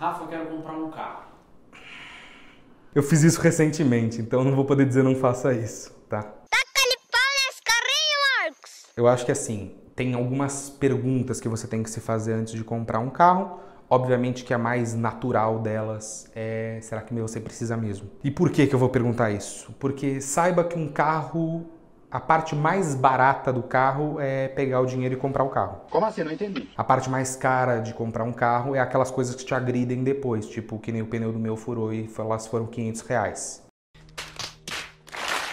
Rafa, eu quero comprar um carro. Eu fiz isso recentemente, então não vou poder dizer não faça isso, tá? Taca-lhe pau nesse carrinho, Marcos! Eu acho que assim, tem algumas perguntas que você tem que se fazer antes de comprar um carro. Obviamente que a mais natural delas é: será que você precisa mesmo? E por que, que eu vou perguntar isso? Porque saiba que um carro, a parte mais barata do carro é pegar o dinheiro e comprar o carro. Como assim? Não entendi. A parte mais cara de comprar um carro é aquelas coisas que te agridem depois, tipo que nem o pneu do meu furou e elas foram 500 reais.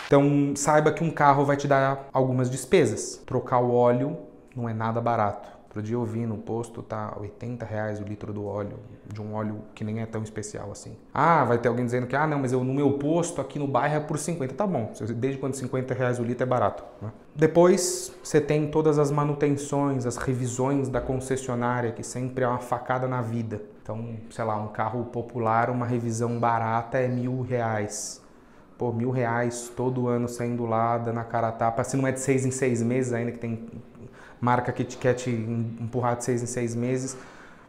Então saiba que um carro vai te dar algumas despesas. Trocar o óleo não é nada barato. Outro dia eu vi no posto, tá 80 reais o litro do óleo, de um óleo que nem é tão especial assim. Ah, vai ter alguém dizendo que, ah, não, mas eu no meu posto aqui no bairro é por 50. Tá bom, desde quando 50 reais o litro é barato. Né? Depois você tem todas as manutenções, as revisões da concessionária, que sempre é uma facada na vida. Então, sei lá, um carro popular, uma revisão barata é mil reais. Pô, mil reais todo ano saindo lá, dando a cara a tapa. Se não é de seis em seis meses ainda, que tem marca quer te empurrar de seis em seis meses.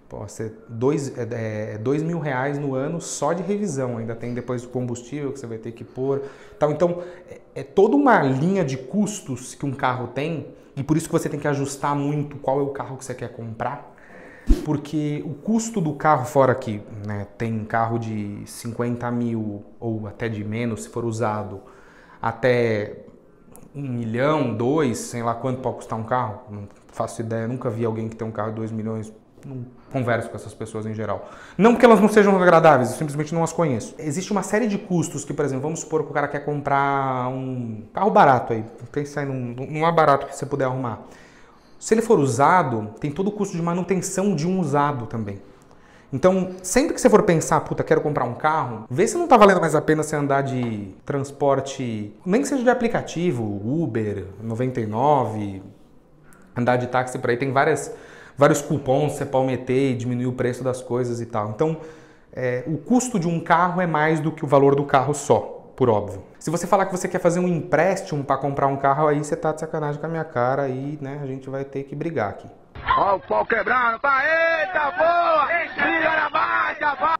Pode ser dois, é, é, dois mil reais no ano só de revisão. Ainda tem depois o combustível que você vai ter que pôr. Então, então é, é toda uma linha de custos que um carro tem e por isso que você tem que ajustar muito qual é o carro que você quer comprar. Porque o custo do carro, fora que né, tem carro de 50 mil ou até de menos, se for usado, até um milhão, dois, sei lá quanto pode custar um carro, não faço ideia, nunca vi alguém que tem um carro de dois milhões, não converso com essas pessoas em geral. Não porque elas não sejam agradáveis, eu simplesmente não as conheço. Existe uma série de custos que, por exemplo, vamos supor que o cara quer comprar um carro barato aí, pensa aí num, num mais barato que você puder arrumar. Se ele for usado, tem todo o custo de manutenção de um usado também. Então, sempre que você for pensar, puta, quero comprar um carro, vê se não está valendo mais a pena você andar de transporte, nem que seja de aplicativo, Uber, 99, andar de táxi por aí, tem várias, vários cupons você pode meter e diminuir o preço das coisas e tal. Então, é, o custo de um carro é mais do que o valor do carro só, por óbvio. Se você falar que você quer fazer um empréstimo para comprar um carro, aí você tá de sacanagem com a minha cara e né, a gente vai ter que brigar aqui. Ó o pau quebrando, pá, eita boa! Liga na marcha, pá!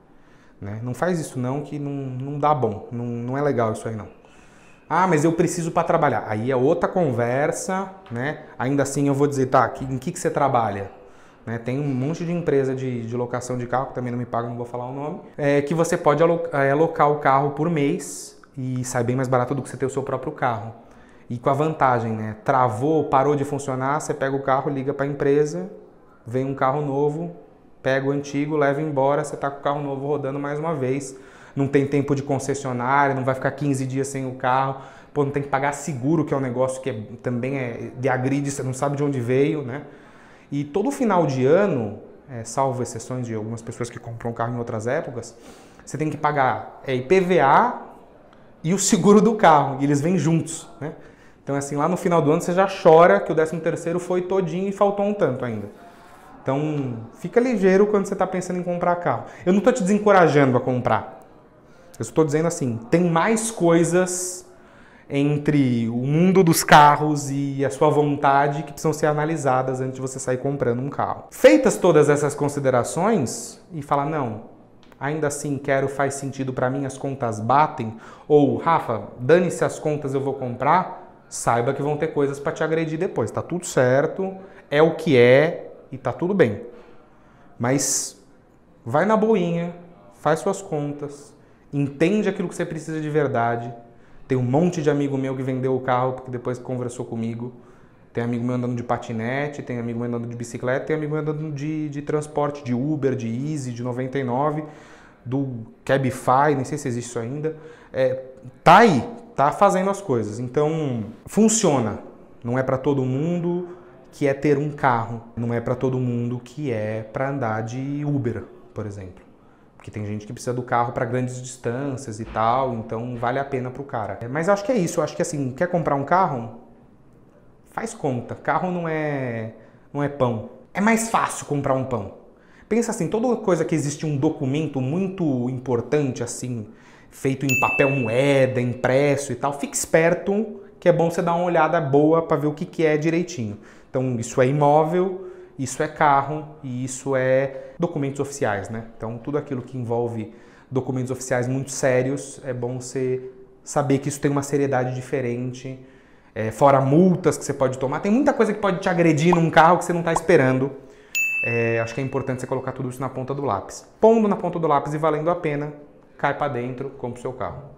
Né? Não faz isso não, que não, não dá bom, não, não é legal isso aí não. Ah, mas eu preciso para trabalhar. Aí é outra conversa, né? Ainda assim eu vou dizer, tá, em que, que você trabalha? Né? Tem um monte de empresa de, de locação de carro, que também não me paga, não vou falar o nome, é, que você pode é, alocar o carro por mês e sai bem mais barato do que você ter o seu próprio carro. E com a vantagem, né? Travou, parou de funcionar, você pega o carro, liga para a empresa, vem um carro novo, pega o antigo, leva embora, você está com o carro novo rodando mais uma vez. Não tem tempo de concessionária, não vai ficar 15 dias sem o carro. Pô, não tem que pagar seguro, que é um negócio que é, também é de agride, você não sabe de onde veio, né? E todo final de ano, é, salvo exceções de algumas pessoas que compram carro em outras épocas, você tem que pagar é, IPVA e o seguro do carro, e eles vêm juntos, né? Então, assim, lá no final do ano você já chora que o 13 terceiro foi todinho e faltou um tanto ainda. Então, fica ligeiro quando você está pensando em comprar carro. Eu não estou te desencorajando a comprar. Eu estou dizendo assim, tem mais coisas entre o mundo dos carros e a sua vontade que precisam ser analisadas antes de você sair comprando um carro. Feitas todas essas considerações e falar não, ainda assim quero, faz sentido para mim, as contas batem, ou Rafa, dane-se as contas, eu vou comprar saiba que vão ter coisas para te agredir depois. Tá tudo certo, é o que é e tá tudo bem. Mas vai na boinha, faz suas contas, entende aquilo que você precisa de verdade. Tem um monte de amigo meu que vendeu o carro porque depois conversou comigo. Tem amigo meu andando de patinete, tem amigo meu andando de bicicleta, tem amigo meu andando de, de transporte, de Uber, de Easy, de 99, do Cabify, nem sei se existe isso ainda. É, tá aí, tá fazendo as coisas. Então, funciona. Não é para todo mundo que é ter um carro, não é para todo mundo que é para andar de Uber, por exemplo. Porque tem gente que precisa do carro para grandes distâncias e tal, então vale a pena pro cara. Mas acho que é isso, acho que assim, quer comprar um carro? Faz conta. Carro não é não é pão. É mais fácil comprar um pão. Pensa assim, toda coisa que existe um documento muito importante assim, feito em papel moeda, impresso e tal, fique esperto que é bom você dar uma olhada boa para ver o que, que é direitinho. Então, isso é imóvel isso é carro e isso é documentos oficiais, né? Então tudo aquilo que envolve documentos oficiais muito sérios é bom você saber que isso tem uma seriedade diferente. É, fora multas que você pode tomar, tem muita coisa que pode te agredir num carro que você não está esperando. É, acho que é importante você colocar tudo isso na ponta do lápis. Pondo na ponta do lápis e valendo a pena, cai para dentro, compra o seu carro.